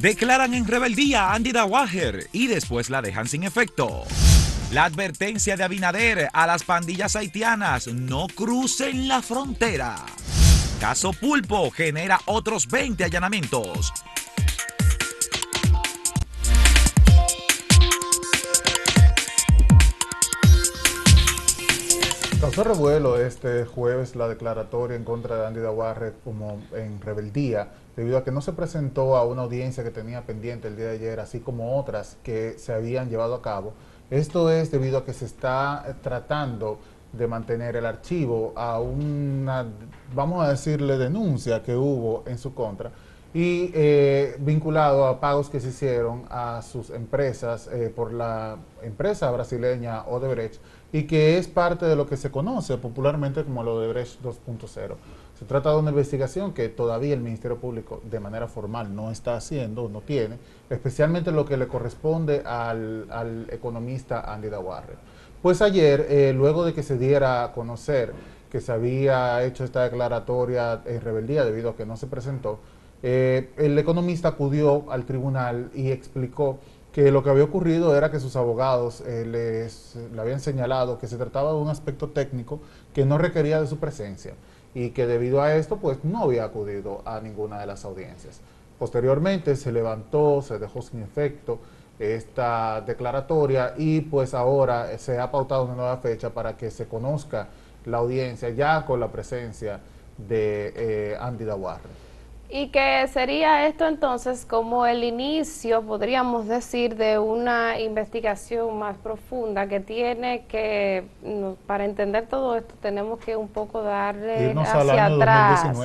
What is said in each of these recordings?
Declaran en rebeldía a Andy Dawager y después la dejan sin efecto. La advertencia de Abinader a las pandillas haitianas, no crucen la frontera. Caso Pulpo genera otros 20 allanamientos. Causó revuelo este jueves la declaratoria en contra de Andy Dawarre como en rebeldía, debido a que no se presentó a una audiencia que tenía pendiente el día de ayer, así como otras que se habían llevado a cabo. Esto es debido a que se está tratando de mantener el archivo a una, vamos a decirle, denuncia que hubo en su contra y eh, vinculado a pagos que se hicieron a sus empresas eh, por la empresa brasileña Odebrecht y que es parte de lo que se conoce popularmente como lo de Brecht 2.0. Se trata de una investigación que todavía el Ministerio Público de manera formal no está haciendo, no tiene, especialmente lo que le corresponde al, economista Andy Dawarre. Pues ayer, eh, luego de que se diera a conocer que se había hecho esta declaratoria en rebeldía debido a que no se presentó, eh, el economista acudió al tribunal y explicó que lo que había ocurrido era que sus abogados eh, les, le habían señalado que se trataba de un aspecto técnico que no requería de su presencia y que debido a esto pues no había acudido a ninguna de las audiencias. Posteriormente se levantó, se dejó sin efecto esta declaratoria y pues ahora se ha pautado una nueva fecha para que se conozca la audiencia ya con la presencia de eh, Andy Dawarre. Y que sería esto entonces como el inicio, podríamos decir, de una investigación más profunda que tiene que, para entender todo esto, tenemos que un poco darle hacia atrás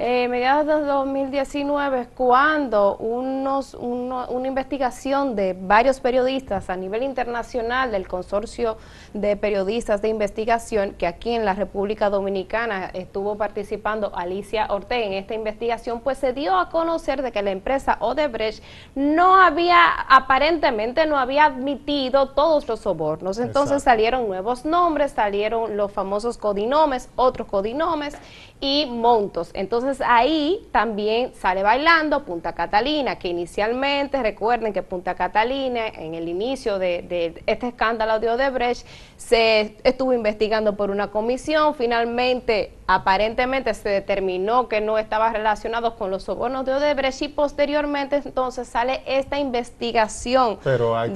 eh, mediados de 2019 es cuando unos, una investigación de varios periodistas a nivel internacional del consorcio de periodistas de investigación, que aquí en la República Dominicana estuvo participando Alicia Ortega en esta investigación, pues se dio a conocer de que la empresa Odebrecht no había, aparentemente no había admitido todos los sobornos. Entonces salieron nuevos nombres, salieron los famosos codinomes, otros codinomes y montos. Entonces ahí también sale bailando Punta Catalina, que inicialmente, recuerden que Punta Catalina, en el inicio de, este escándalo de Odebrecht, se estuvo investigando por una comisión, finalmente aparentemente se determinó que no estaba relacionado con los sobornos de Odebrecht y posteriormente entonces sale esta investigación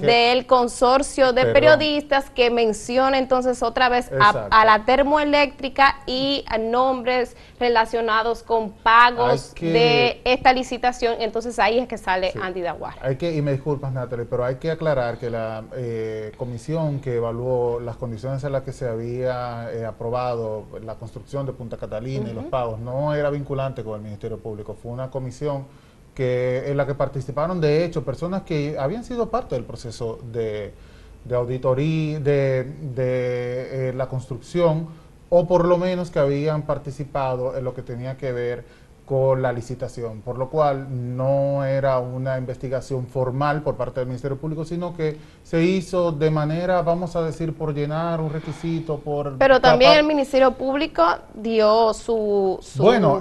del consorcio de periodistas que menciona entonces otra vez a, la termoeléctrica y a nombres relacionados con pagos de esta licitación, entonces ahí es que sale Andy Daguar. Hay que, y me disculpas Natalie, pero hay que aclarar que la eh, comisión que evaluó las condiciones en las que se había eh, aprobado la construcción de Punta Catalina y los pagos no era vinculante con el Ministerio Público, fue una comisión que en la que participaron de hecho personas que habían sido parte del proceso de, auditoría, de, de eh, la construcción, o por lo menos que habían participado en lo que tenía que ver con la licitación, por lo cual no era una investigación formal por parte del Ministerio Público, sino que se hizo de manera, vamos a decir, por llenar un requisito, por... Pero también el Ministerio Público dio su,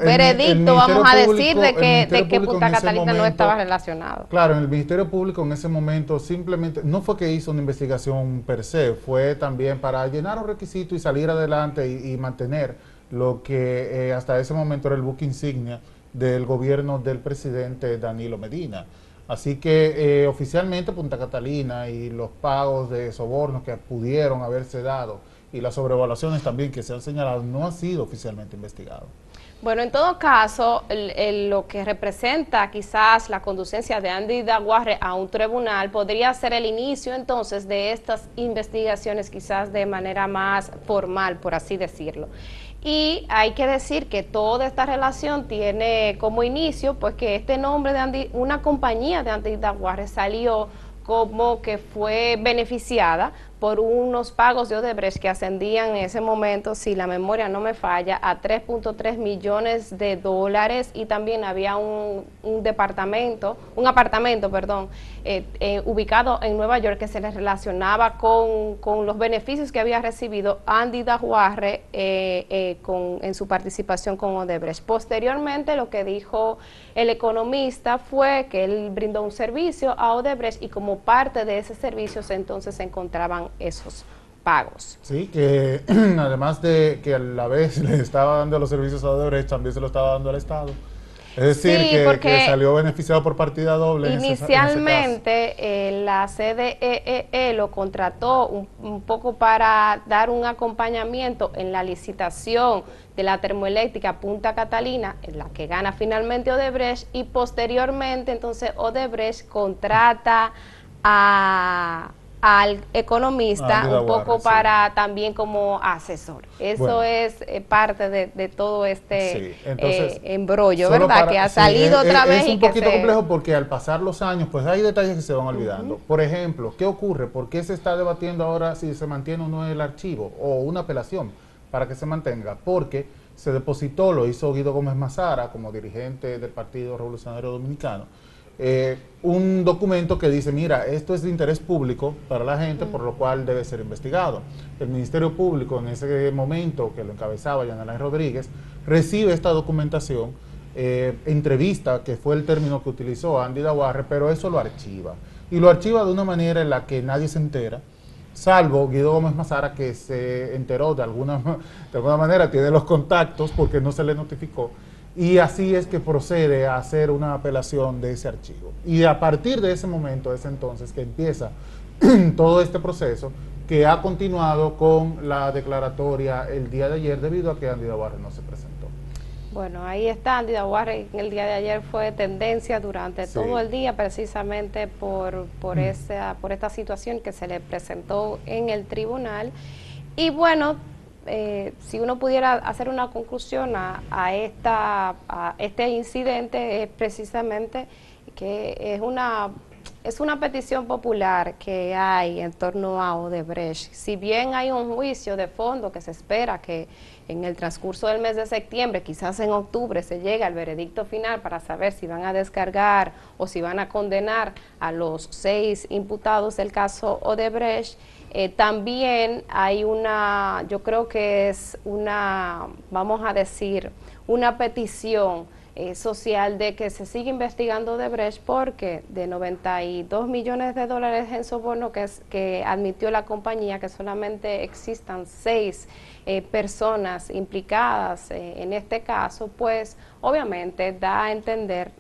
veredicto, vamos a decir, de que, de que Punta Catalina no estaba relacionado. Claro, en el Ministerio Público en ese momento simplemente, no fue que hizo una investigación per se, fue también para llenar un requisito y salir adelante y mantener lo que eh, hasta ese momento era el buque insignia del gobierno del presidente Danilo Medina. Así que eh, oficialmente Punta Catalina y los pagos de sobornos que pudieron haberse dado y las sobrevaluaciones también que se han señalado no ha sido oficialmente investigado. Bueno, en todo caso, lo que representa quizás la conducencia de Andy Daguarre a un tribunal podría ser el inicio entonces de estas investigaciones quizás de manera más formal, por así decirlo. Y hay que decir que toda esta relación tiene como inicio, pues que este nombre de Andy, una compañía de Andy Daguarre salió como que fue beneficiada por unos pagos de Odebrecht que ascendían en ese momento, si la memoria no me falla, a 3.3 millones de dólares y también había un, departamento, un apartamento, perdón, eh, eh, ubicado en Nueva York que se le relacionaba con, los beneficios que había recibido Andy Dajuarre eh, con, en su participación con Odebrecht. Posteriormente, lo que dijo el economista fue que él brindó un servicio a Odebrecht y como parte de ese servicio entonces se encontraban esos pagos. Sí, que además de que a la vez le estaba dando los servicios a Odebrecht, también se lo estaba dando al Estado. Es decir, que, salió beneficiado por partida doble. Inicialmente eh, la CDEE e lo contrató un, poco para dar un acompañamiento en la licitación de la termoeléctrica Punta Catalina, en la que gana finalmente Odebrecht, y posteriormente entonces Odebrecht contrata a al economista un poco para también como asesor. Eso es eh, parte de, todo este eh, embrollo, ¿verdad? que ha salido otra vez. Es un poquito complejo porque al pasar los años, pues hay detalles que se van olvidando. Por ejemplo, ¿qué ocurre? ¿Por qué se está debatiendo ahora si se mantiene o no el archivo o una apelación para que se mantenga? Porque se depositó, lo hizo Guido Gómez Mazara como dirigente del Partido Revolucionario Dominicano eh, un documento que dice, mira, esto es de interés público para la gente, por lo cual debe ser investigado. El Ministerio Público en ese momento, que lo encabezaba Alain Rodríguez, recibe esta documentación, eh, entrevista, que fue el término que utilizó Andy Dawarre, pero eso lo archiva. Y lo archiva de una manera en la que nadie se entera, salvo Guido Gómez Mazara, que se enteró de alguna, de alguna manera, tiene los contactos porque no se le notificó y así es que procede a hacer una apelación de ese archivo. Y a partir de ese momento es entonces que empieza todo este proceso que ha continuado con la declaratoria el día de ayer debido a que Andy Dawarre no se presentó. Bueno, ahí está Andy Dawarre, el día de ayer fue tendencia durante todo el día precisamente por, por, mm. esa, por esta situación que se le presentó en el tribunal. Y bueno, eh, si uno pudiera hacer una conclusión a, esta, a este incidente, es precisamente que es una, es una petición popular que hay en torno a Odebrecht. Si bien hay un juicio de fondo que se espera que en el transcurso del mes de septiembre, quizás en octubre, se llegue al veredicto final para saber si van a descargar o si van a condenar a los seis imputados del caso Odebrecht, eh, también hay una, yo creo que es una, vamos a decir, una petición eh, social de que se siga investigando de Brecht porque de 92 millones de dólares en soborno que, es, que admitió la compañía, que solamente existan seis eh, personas implicadas en este caso, pues obviamente da a entender,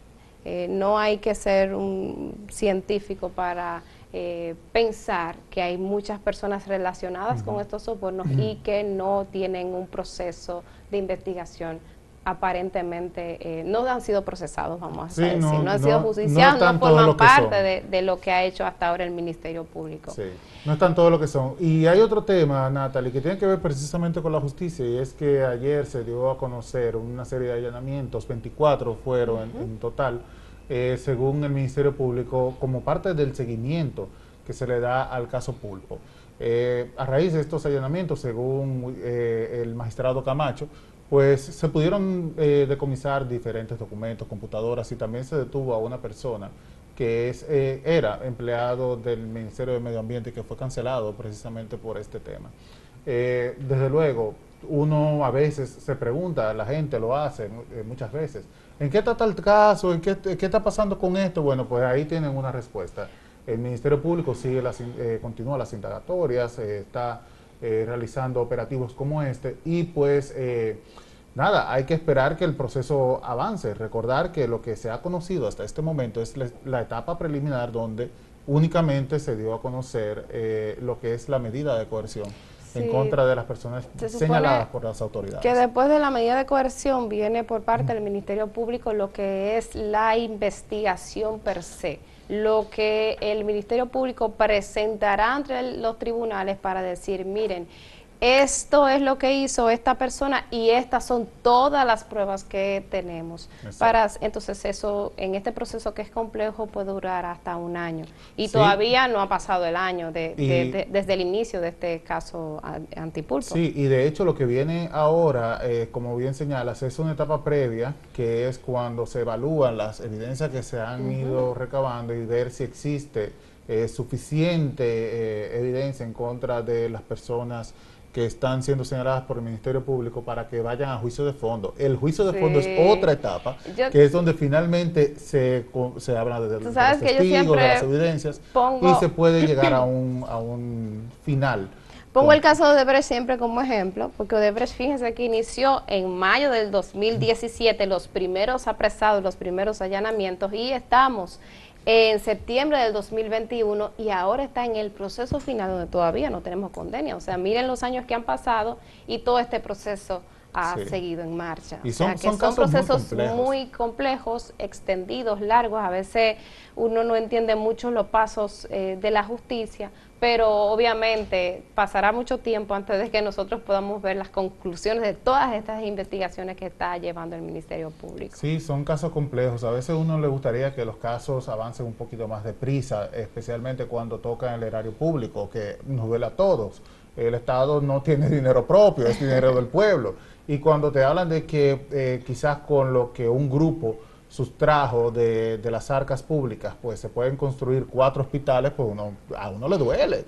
no hay que ser un científico para eh, pensar que hay muchas personas relacionadas con estos sobornos y que no tienen un proceso de investigación aparentemente eh, no han sido procesados, vamos a decir, no, han sido justiciados, no, forman parte de, lo que ha hecho hasta ahora el Ministerio Público. Sí, no están todo lo que son. Y hay otro tema, Natalie, que tiene que ver precisamente con la justicia, y es que ayer se dio a conocer una serie de allanamientos, 24 fueron en total, eh, según el Ministerio Público, como parte del seguimiento que se le da al caso Pulpo. Eh, a raíz de estos allanamientos, según el magistrado Camacho, pues se pudieron decomisar diferentes documentos, computadoras y también se detuvo a una persona que es, era empleado del Ministerio de Medio Ambiente y que fue cancelado precisamente por este tema. desde luego, uno a veces se pregunta, la gente lo hace muchas veces, ¿En qué está el caso? ¿En qué, está pasando con esto? Bueno, pues ahí tienen una respuesta. El Ministerio Público sigue las, eh, continúa las indagatorias, eh, está eh, realizando operativos como este y pues nada, hay que esperar que el proceso avance. Recordar que lo que se ha conocido hasta este momento es la etapa preliminar donde únicamente se dio a conocer lo que es la medida de coerción en contra de las personas señaladas por las autoridades. Que después de la medida de coerción viene por parte del Ministerio Público lo que es la investigación per se, lo que el Ministerio Público presentará ante los tribunales para decir, miren, esto es lo que hizo esta persona y estas son todas las pruebas que tenemos. Para, entonces eso, en este proceso que es complejo, puede durar hasta un año. Y todavía no ha pasado el año de, desde el inicio de este caso antipulso. Sí, y de hecho lo que viene ahora, eh, como bien señalas, es una etapa previa, que es cuando se evalúan las evidencias que se han ido recabando y ver si existe eh, suficiente eh, evidencia en contra de las personas que están siendo señaladas por el Ministerio Público para que vayan a juicio de fondo. El juicio de fondo es otra etapa, que es donde finalmente se, se habla de, los testigos, de las evidencias, y se puede llegar a un, a un final. Pongo el caso de Odebrecht siempre como ejemplo, porque Odebrecht, fíjense que inició en mayo del 2017 los primeros apresados, los primeros allanamientos, y estamos en septiembre del 2021 y ahora está en el proceso final donde todavía no tenemos condena. O sea, miren los años que han pasado y todo este proceso ha seguido en marcha. Y son, son, procesos muy complejos. extendidos, largos. A veces uno no entiende mucho los pasos eh, de la justicia, pero obviamente pasará mucho tiempo antes de que nosotros podamos ver las conclusiones de todas estas investigaciones que está llevando el Ministerio Público. Sí, son casos complejos. A veces uno le gustaría que los casos avancen un poquito más deprisa, especialmente cuando tocan el erario público, que nos duele a todos. El Estado no tiene dinero propio, es dinero del pueblo. Y cuando te hablan de que eh, quizás con lo que un grupo sustrajo de, de, las arcas públicas, pues se pueden construir cuatro hospitales, pues uno, a uno le duele.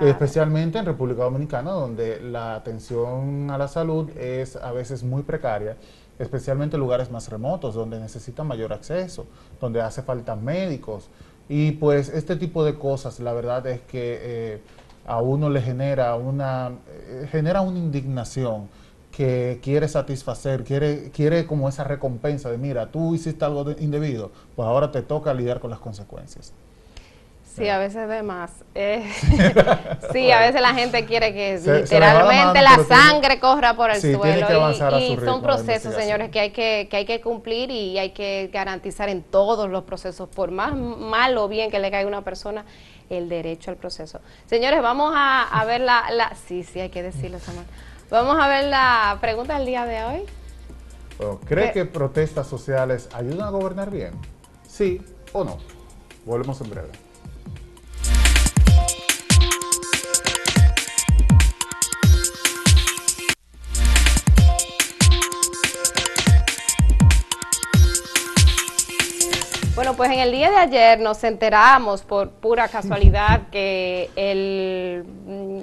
Especialmente en República Dominicana, donde la atención a la salud es a veces muy precaria, especialmente en lugares más remotos, donde necesitan mayor acceso, donde hace falta médicos. Y pues este tipo de cosas, la verdad es que eh, a uno le genera una, eh, genera una indignación que quiere satisfacer, quiere, quiere como esa recompensa de, mira, tú hiciste algo indebido, pues ahora te toca lidiar con las consecuencias. Sí, a veces de más. Eh, sí, a veces la gente quiere que literalmente la, sangre corra por el suelo. y, son procesos, señores, que hay que, que hay que cumplir y hay que garantizar en todos los procesos, por más mal o bien que le caiga a una persona, el derecho al proceso. Señores, vamos a, ver la, la... Sí, sí, hay que decirlo, Samuel. Vamos a ver la pregunta del día de hoy. ¿Cree que protestas sociales ayudan a gobernar bien? ¿Sí o no? Volvemos en breve. Bueno, pues en el día de ayer nos enteramos por pura casualidad que el,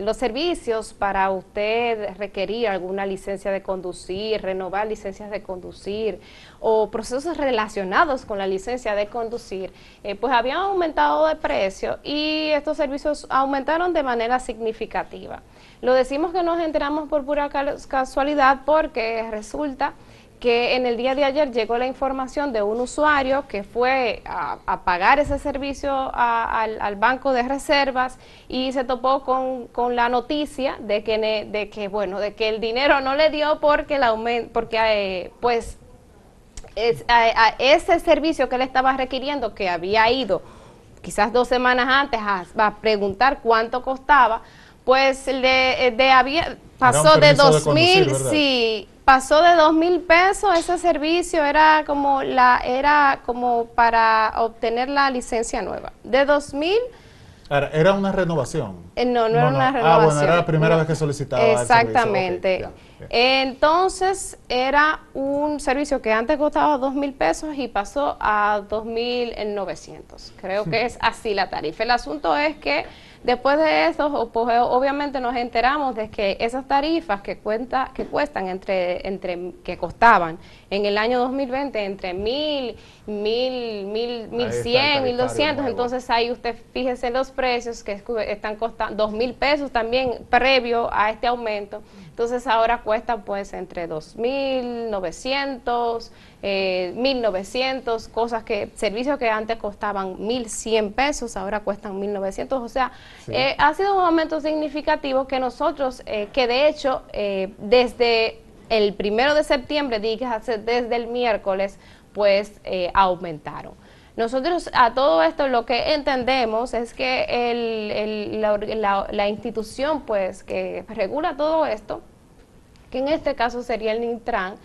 los servicios para usted requerir alguna licencia de conducir, renovar licencias de conducir o procesos relacionados con la licencia de conducir, eh, pues habían aumentado de precio y estos servicios aumentaron de manera significativa. Lo decimos que nos enteramos por pura casualidad porque resulta que en el día de ayer llegó la información de un usuario que fue a, pagar ese servicio al, banco de reservas y se topó con, la noticia de que, de que, bueno, de que el dinero no le dio porque, aumento, porque eh, pues ese servicio que le estaba requiriendo, que había ido quizás dos semanas antes a, preguntar cuánto costaba, pues le, de, había, pasó de dos mil, sí, pasó de dos mil pesos ese servicio era como la era como para obtener la licencia nueva. De dos mil era una renovación eh, no, no, era una renovación ah bueno era la primera vez que solicitaba exactamente. entonces era un servicio que antes costaba dos mil pesos y pasó a dos mil novecientos. Creo que es así la tarifa. El asunto es que Después de eso, pues, obviamente nos enteramos de que esas tarifas que cuenta, que cuestan entre, entre, que costaban en el año 2020 entre mil, mil, mil, mil cien, mil doscientos, entonces ahí usted fíjese los precios que están costando dos mil pesos también previo a este aumento. Entonces ahora cuesta pues entre 2.900, eh, 1.900, cosas que, servicios que antes costaban 1.100 pesos, ahora cuestan 1.900. O sea, eh, ha sido un aumento significativo que nosotros, eh, que de hecho eh, desde el primero de septiembre, desde el miércoles, pues aumentaron. Nosotros a todo esto lo que entendemos es que el, la, la, institución pues que regula todo esto, que en este caso sería el Nintran,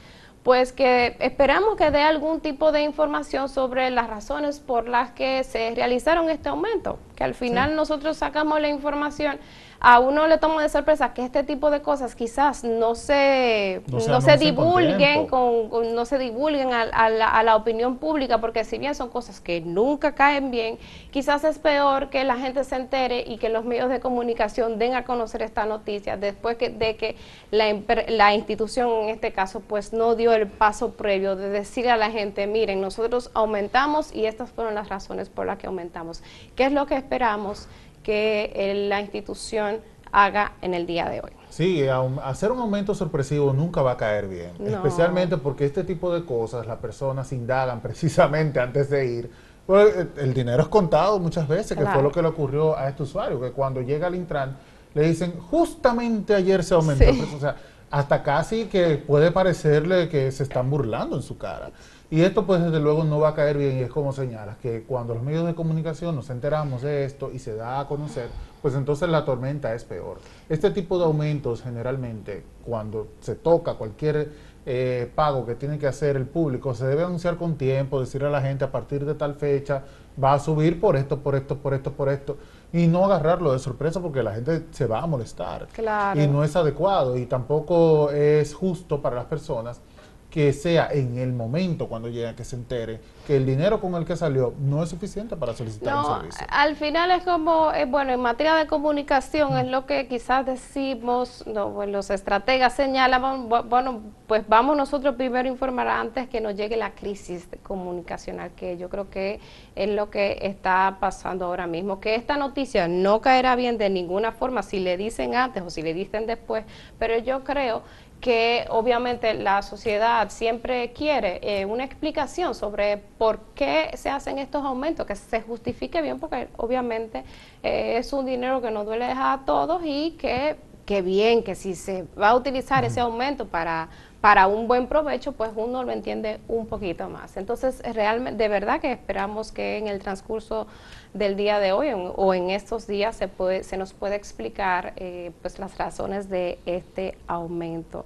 pues que esperamos que dé algún tipo de información sobre las razones por las que se realizaron este aumento, que al final nosotros sacamos la información a uno le toma de sorpresa que este tipo de cosas quizás no se, no, se divulguen, con, no se divulguen a, la, opinión pública, porque si bien son cosas que nunca caen bien, quizás es peor que la gente se entere y que los medios de comunicación den a conocer esta noticia después que, de que la, la institución en este caso pues no dio el paso previo de decirle a la gente, miren, nosotros aumentamos y estas fueron las razones por las que aumentamos. ¿Qué es lo que esperamos? Que la institución haga en el día de hoy. Sí, hacer un aumento sorpresivo nunca va a caer bien, especialmente porque este tipo de cosas las personas indagan precisamente antes de ir. Pues, eh, el dinero es contado muchas veces, que fue lo que le ocurrió a este usuario, que cuando llega al Intran le dicen, justamente ayer se aumentó el precio, o sea, hasta casi que puede parecerle que se están burlando en su cara. Y esto pues desde luego no va a caer bien y es como señalas, que cuando los medios de comunicación nos enteramos de esto y se da a conocer, pues entonces la tormenta es peor. Este tipo de aumentos generalmente, cuando se toca cualquier eh, pago que tiene que hacer el público, se debe anunciar con tiempo, decirle a la gente a partir de tal fecha va a subir por esto, por esto, por esto, por esto, y no agarrarlo de sorpresa porque la gente se va a molestar. Claro. Y no es adecuado y tampoco es justo para las personas que sea en el momento cuando llegue que se entere que el dinero con el que salió no es suficiente para solicitar un servicio. Al final es como, eh, bueno, en materia de comunicación es lo que quizás decimos, no, los estrategas señalan, bueno, pues vamos nosotros primero a informar antes que nos llegue la crisis comunicacional, que yo creo que es lo que está pasando ahora mismo, que esta noticia no caerá bien de ninguna forma si le dicen antes o si le dicen después, pero yo creo que obviamente la sociedad siempre quiere eh, una explicación sobre por qué se hacen estos aumentos, que se justifique bien, porque obviamente eh, es un dinero que nos duele dejar a todos y que, que bien, que si se va a utilizar ese aumento para, para un buen provecho, pues uno lo entiende un poquito más. Entonces, realmente, de verdad que esperamos que en el transcurso del día de hoy o en estos días se, puede, se nos puede explicar eh, pues las razones de este aumento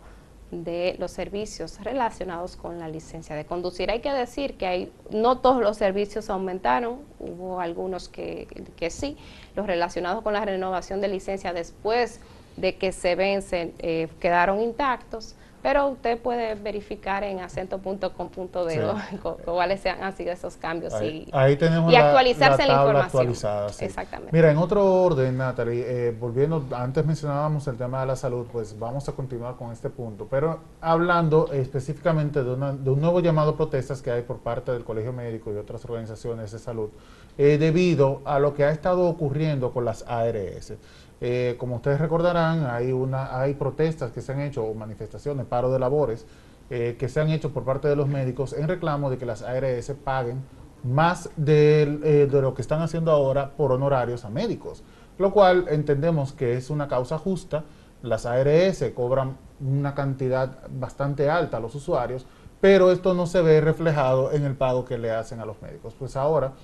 de los servicios relacionados con la licencia de conducir. Hay que decir que hay, no todos los servicios aumentaron, hubo algunos que, que sí, los relacionados con la renovación de licencia después de que se vencen eh, quedaron intactos, pero usted puede verificar en acento.com.de cuáles han sido esos cambios y, tenemos actualizarse la, información. Actualizada, Exactamente. Mira, en otro orden, Natalie, eh, volviendo, antes mencionábamos el tema de la salud, pues vamos a continuar con este punto, pero hablando específicamente de, una, de un nuevo llamado a protestas que hay por parte del Colegio Médico y otras organizaciones de salud, eh, debido a lo que ha estado ocurriendo con las ARS. Eh, como ustedes recordarán, hay, una, hay protestas que se han hecho, o manifestaciones, paro de labores, eh, que se han hecho por parte de los médicos en reclamo de que las ARS paguen más eh, de lo que están haciendo ahora por honorarios a médicos, lo cual entendemos que es una causa justa. Las ARS cobran una cantidad bastante alta a los usuarios, pero esto no se ve reflejado en el pago que le hacen a los médicos. Pues ahora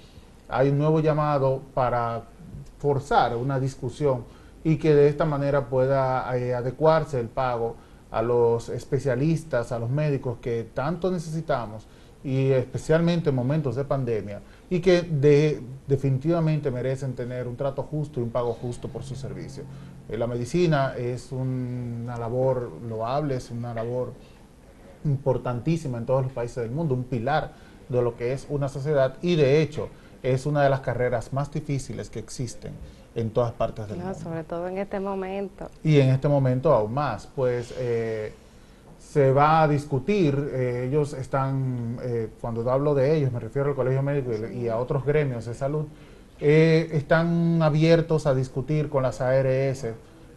hay un nuevo llamado para forzar una discusión y que de esta manera pueda eh, adecuarse el pago a los especialistas, a los médicos que tanto necesitamos y especialmente en momentos de pandemia y que de, definitivamente merecen tener un trato justo y un pago justo por su servicio. Eh, la medicina es una labor loable, es una labor importantísima en todos los países del mundo, un pilar de lo que es una sociedad y de hecho es una de las carreras más difíciles que existen en todas partes del mundo. Sobre todo en este momento. Y en este momento aún más, pues eh, se va a discutir, eh, ellos están, eh, cuando hablo de ellos, me refiero al Colegio Médico y, a otros gremios de salud, están abiertos a discutir con las ARS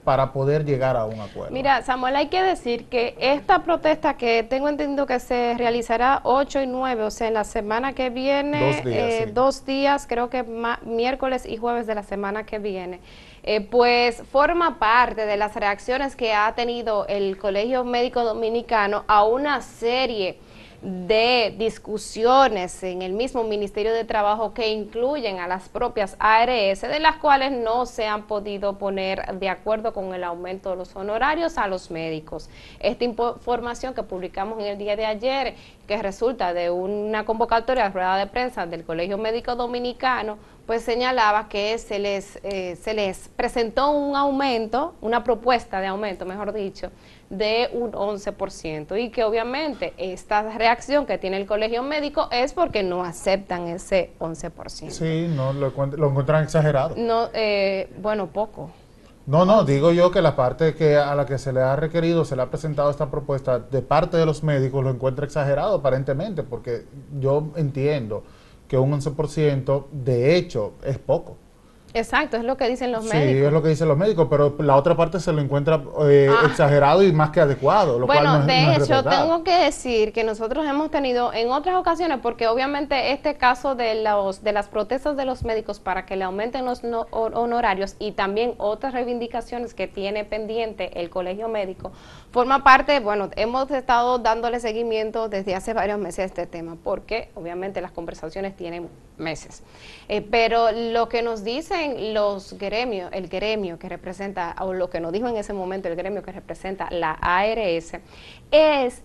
para poder llegar a un acuerdo. Mira, Samuel, hay que decir que esta protesta que tengo entendido que se realizará 8 y 9, o sea, en la semana que viene, dos días, eh, creo que miércoles y jueves de la semana que viene, eh, pues forma parte de las reacciones que ha tenido el Colegio Médico Dominicano a una serie de discusiones en el mismo Ministerio de Trabajo que incluyen a las propias ARS, de las cuales no se han podido poner de acuerdo con el aumento de los honorarios a los médicos. Esta información que publicamos en el día de ayer, que resulta de una convocatoria de rueda de prensa del Colegio Médico Dominicano, pues señalaba que se les, eh, se les presentó un aumento, una propuesta de aumento, mejor dicho, de un 11% y que obviamente esta reacción que tiene el colegio médico es porque no aceptan ese 11%. Sí, no, lo, lo encuentran exagerado. No, eh, bueno, poco. No, no, digo yo que la parte que a la que se le ha requerido, se le ha presentado esta propuesta de parte de los médicos lo encuentra exagerado aparentemente, porque yo entiendo que un 11% de hecho es poco. Exacto, es lo que dicen los médicos. Sí, es lo que dicen los médicos, pero la otra parte se lo encuentra eh, ah. exagerado y más que adecuado. Lo bueno, cual de hecho, tengo que decir que nosotros hemos tenido en otras ocasiones, porque obviamente este caso de los de las protestas de los médicos para que le aumenten los honorarios y también otras reivindicaciones que tiene pendiente el colegio médico, forma parte, bueno, hemos estado dándole seguimiento desde hace varios meses a este tema, porque obviamente las conversaciones tienen meses. Eh, pero lo que nos dicen los gremios, el gremio que representa, o lo que nos dijo en ese momento el gremio que representa la ARS, es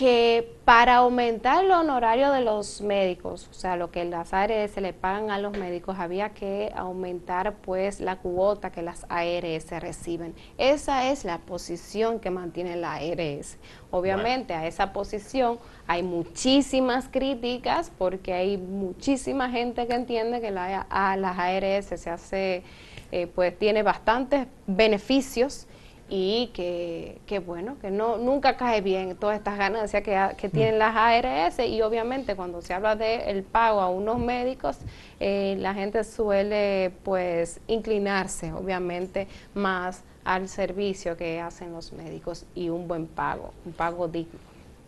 que para aumentar el honorario de los médicos, o sea, lo que las ARS le pagan a los médicos, había que aumentar pues la cuota que las ARS reciben. Esa es la posición que mantiene la ARS. Obviamente a esa posición hay muchísimas críticas porque hay muchísima gente que entiende que la, a las ARS se hace, eh, pues tiene bastantes beneficios y que, que, bueno, que no nunca cae bien todas estas ganancias que, que mm. tienen las ARS y obviamente cuando se habla de el pago a unos médicos, eh, la gente suele pues inclinarse obviamente más al servicio que hacen los médicos y un buen pago, un pago digno.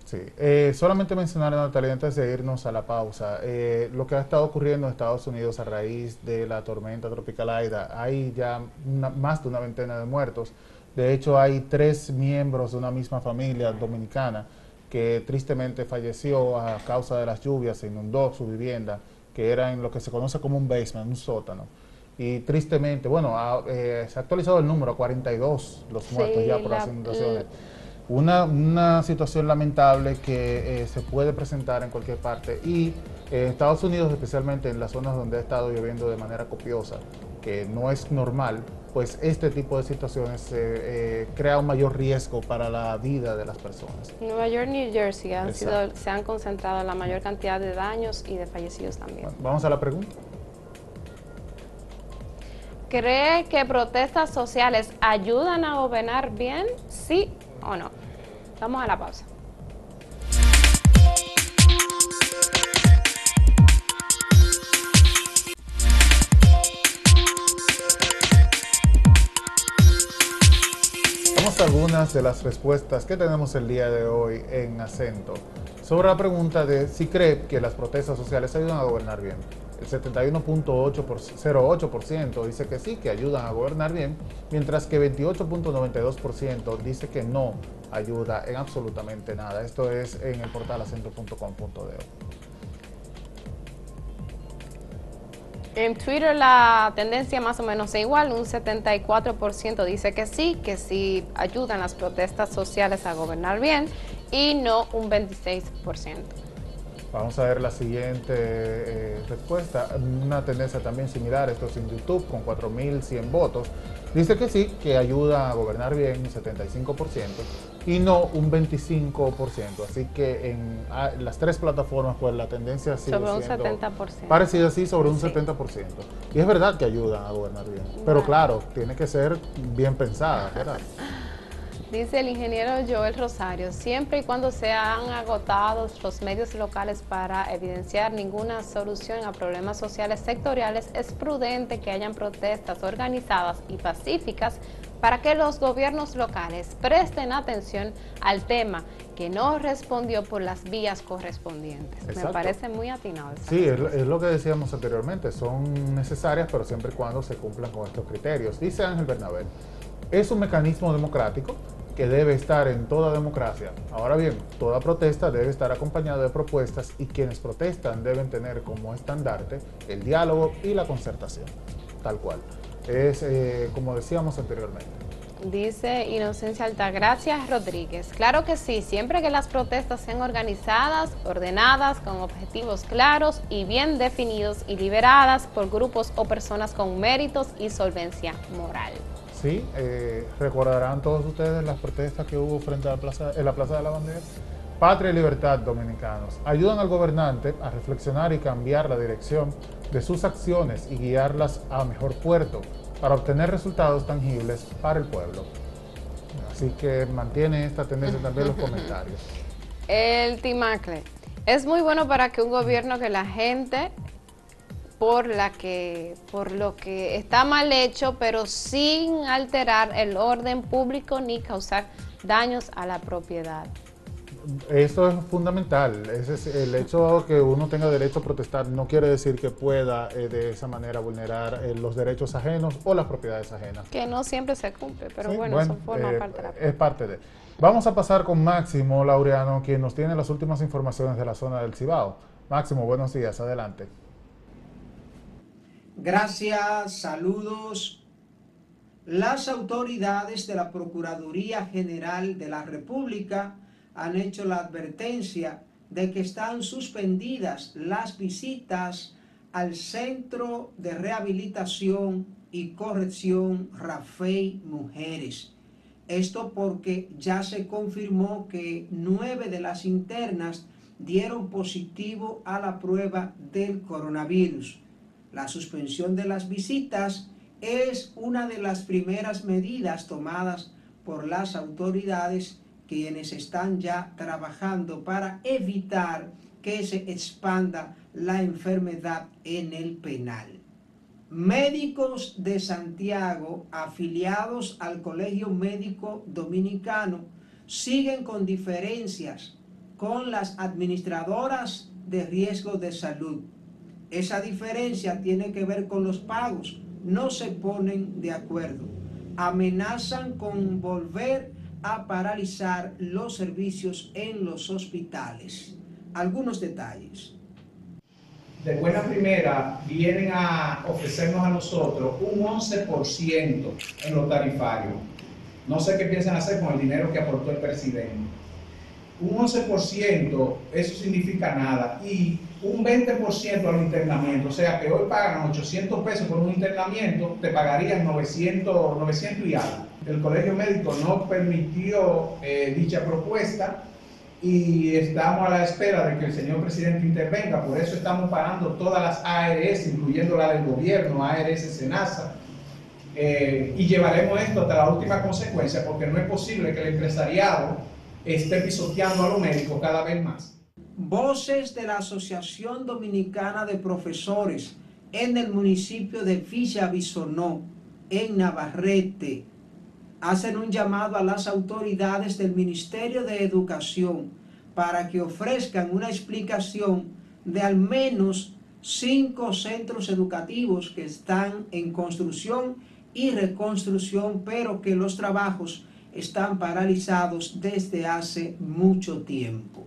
Sí, eh, solamente mencionar, Natalia, antes de irnos a la pausa, eh, lo que ha estado ocurriendo en Estados Unidos a raíz de la tormenta tropical Aida, hay ya más de una veintena de muertos. De hecho, hay tres miembros de una misma familia dominicana que tristemente falleció a causa de las lluvias, se inundó su vivienda, que era en lo que se conoce como un basement, un sótano. Y tristemente, bueno, eh, se ha actualizado el número, 42 los muertos ya por las inundaciones. Una, una, situación lamentable que eh, se puede presentar en cualquier parte y en Estados Unidos, especialmente en las zonas donde ha estado lloviendo de manera copiosa, que no es normal, pues este tipo de situaciones eh, crea un mayor riesgo para la vida de las personas. Nueva York, New Jersey han sido, se han concentrado la mayor cantidad de daños y de fallecidos también. vamos a la pregunta. ¿Cree que protestas sociales ayudan a gobernar bien? ¿Sí o no? Vamos a la pausa. Algunas de las respuestas que tenemos el día de hoy en acento sobre la pregunta de si cree que las protestas sociales ayudan a gobernar bien. El 71.08% dice que sí, que ayudan a gobernar bien, mientras que 28.92% dice que no ayuda en absolutamente nada. Esto es en el portal acento.com.de. En Twitter la tendencia más o menos es igual, un 74% dice que sí, que sí ayudan las protestas sociales a gobernar bien y no un 26%. Vamos a ver la siguiente eh, respuesta. Una tendencia también similar, esto es en YouTube, con 4.100 votos. Dice que sí, que ayuda a gobernar bien un 75% y no un 25%. Así que en ah, las tres plataformas, pues la tendencia sigue sobre un siendo 70%. Parecida así, sobre un 70%. Y es verdad que ayuda a gobernar bien. Pero claro, tiene que ser bien pensada, ¿verdad? Dice el ingeniero Joel Rosario, siempre y cuando sean agotados los medios locales para evidenciar ninguna solución a problemas sociales sectoriales, es prudente que hayan protestas organizadas y pacíficas para que los gobiernos locales presten atención al tema que no respondió por las vías correspondientes. Me parece muy atinado. Sí, es, es, lo que decíamos anteriormente, son necesarias, pero siempre y cuando se cumplan con estos criterios. Dice Ángel Bernabé, es un mecanismo democrático que debe estar en toda democracia. Ahora bien, toda protesta debe estar acompañada de propuestas y quienes protestan deben tener como estandarte el diálogo y la concertación, tal cual. Es eh, como decíamos anteriormente. Dice Inocencia Altagracia Rodríguez. Claro que sí, siempre que las protestas sean organizadas, ordenadas, con objetivos claros y bien definidos y liberadas por grupos o personas con méritos y solvencia moral. Sí, eh, recordarán todos ustedes las protestas que hubo frente a la plaza, en la Plaza de la Bandera. Patria y libertad dominicanos ayudan al gobernante a reflexionar y cambiar la dirección de sus acciones y guiarlas a mejor puerto para obtener resultados tangibles para el pueblo. Así que mantiene esta tendencia también los comentarios. El Timacle. Es muy bueno para que un gobierno que la gente por la que por lo que está mal hecho, pero sin alterar el orden público ni causar daños a la propiedad. Eso es fundamental. Ese es el hecho que uno tenga derecho a protestar no quiere decir que pueda eh, de esa manera vulnerar eh, los derechos ajenos o las propiedades ajenas. Que no siempre se cumple, pero bueno, eso forma eh, parte de la Es parte de. Vamos a pasar con Máximo Laureano, quien nos tiene las últimas informaciones de la zona del Cibao. Máximo, buenos días, adelante. Gracias, saludos. Las autoridades de la Procuraduría General de la República han hecho la advertencia de que están suspendidas las visitas al Centro de Rehabilitación y Corrección Rafael Mujeres. Esto porque ya se confirmó que nueve de las internas dieron positivo a la prueba del coronavirus. La suspensión de las visitas es una de las primeras medidas tomadas por las autoridades quienes están ya trabajando para evitar que se expanda la enfermedad en el penal. Médicos de Santiago afiliados al Colegio Médico Dominicano siguen con diferencias con las administradoras de riesgo de salud esa diferencia tiene que ver con los pagos. No se ponen de acuerdo. Amenazan con volver a paralizar los servicios en los hospitales. Algunos detalles. De buena primera vienen a ofrecernos a nosotros un 11% en lo tarifario. No sé qué piensan hacer con el dinero que aportó el presidente. Un 11%, eso significa nada. Y un 20% al internamiento, o sea que hoy pagan 800 pesos por un internamiento, te pagarían 900, 900 y algo. El colegio médico no permitió eh, dicha propuesta y estamos a la espera de que el señor presidente intervenga, por eso estamos pagando todas las ARS, incluyendo la del gobierno, ARS Senasa, eh, y llevaremos esto hasta la última consecuencia, porque no es posible que el empresariado esté pisoteando a los médicos cada vez más. Voces de la Asociación Dominicana de Profesores en el municipio de Villa Bisonó, en Navarrete, hacen un llamado a las autoridades del Ministerio de Educación para que ofrezcan una explicación de al menos cinco centros educativos que están en construcción y reconstrucción, pero que los trabajos están paralizados desde hace mucho tiempo